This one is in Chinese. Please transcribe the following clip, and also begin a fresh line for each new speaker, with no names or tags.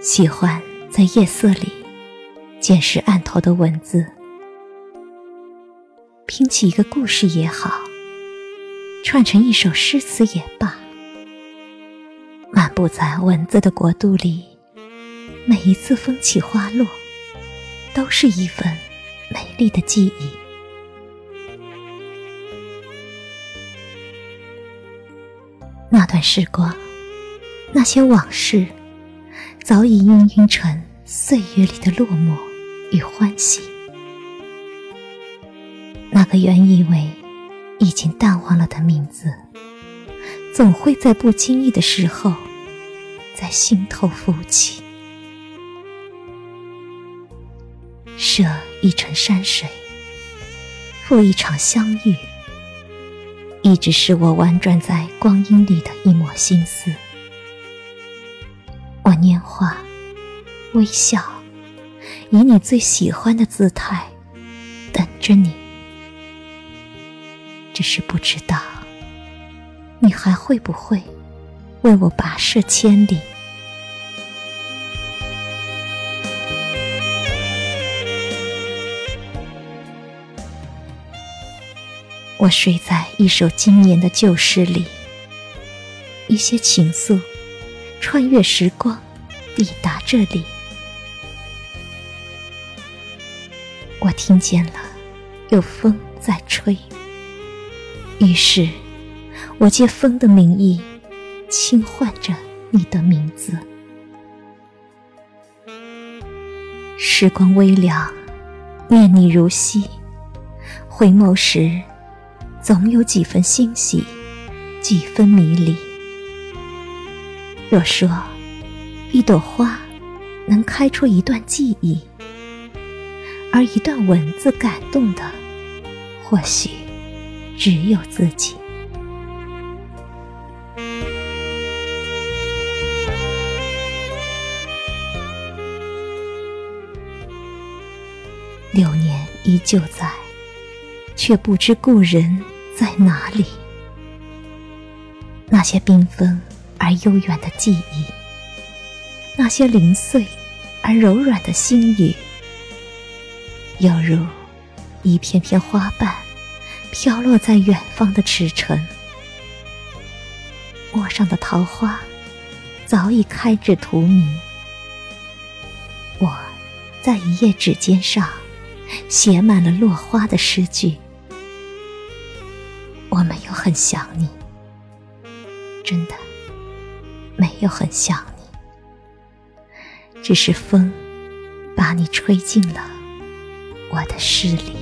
喜欢在夜色里捡拾案头的文字，拼起一个故事也好，串成一首诗词也罢。漫步在文字的国度里，每一次风起花落，都是一份美丽的记忆。那段时光，那些往事。早已氤氲成岁月里的落寞与欢喜。那个原以为已经淡忘了的名字，总会在不经意的时候，在心头浮起。舍一程山水，赴一场相遇，一直是我婉转在光阴里的一抹心思。我拈花微笑，以你最喜欢的姿态等着你。只是不知道，你还会不会为我跋涉千里？我睡在一首经年的旧诗里，一些情愫。穿越时光，抵达这里，我听见了有风在吹。于是，我借风的名义，轻唤着你的名字。时光微凉，念你如昔，回眸时，总有几分欣喜，几分迷离。若说一朵花能开出一段记忆，而一段文字感动的，或许只有自己。流年依旧在，却不知故人在哪里。那些缤纷。而悠远的记忆，那些零碎而柔软的心语，犹如一片片花瓣飘落在远方的池城。陌上的桃花早已开至荼蘼，我在一页纸笺上写满了落花的诗句。我没有很想你，真的。没有很想你，只是风把你吹进了我的诗里。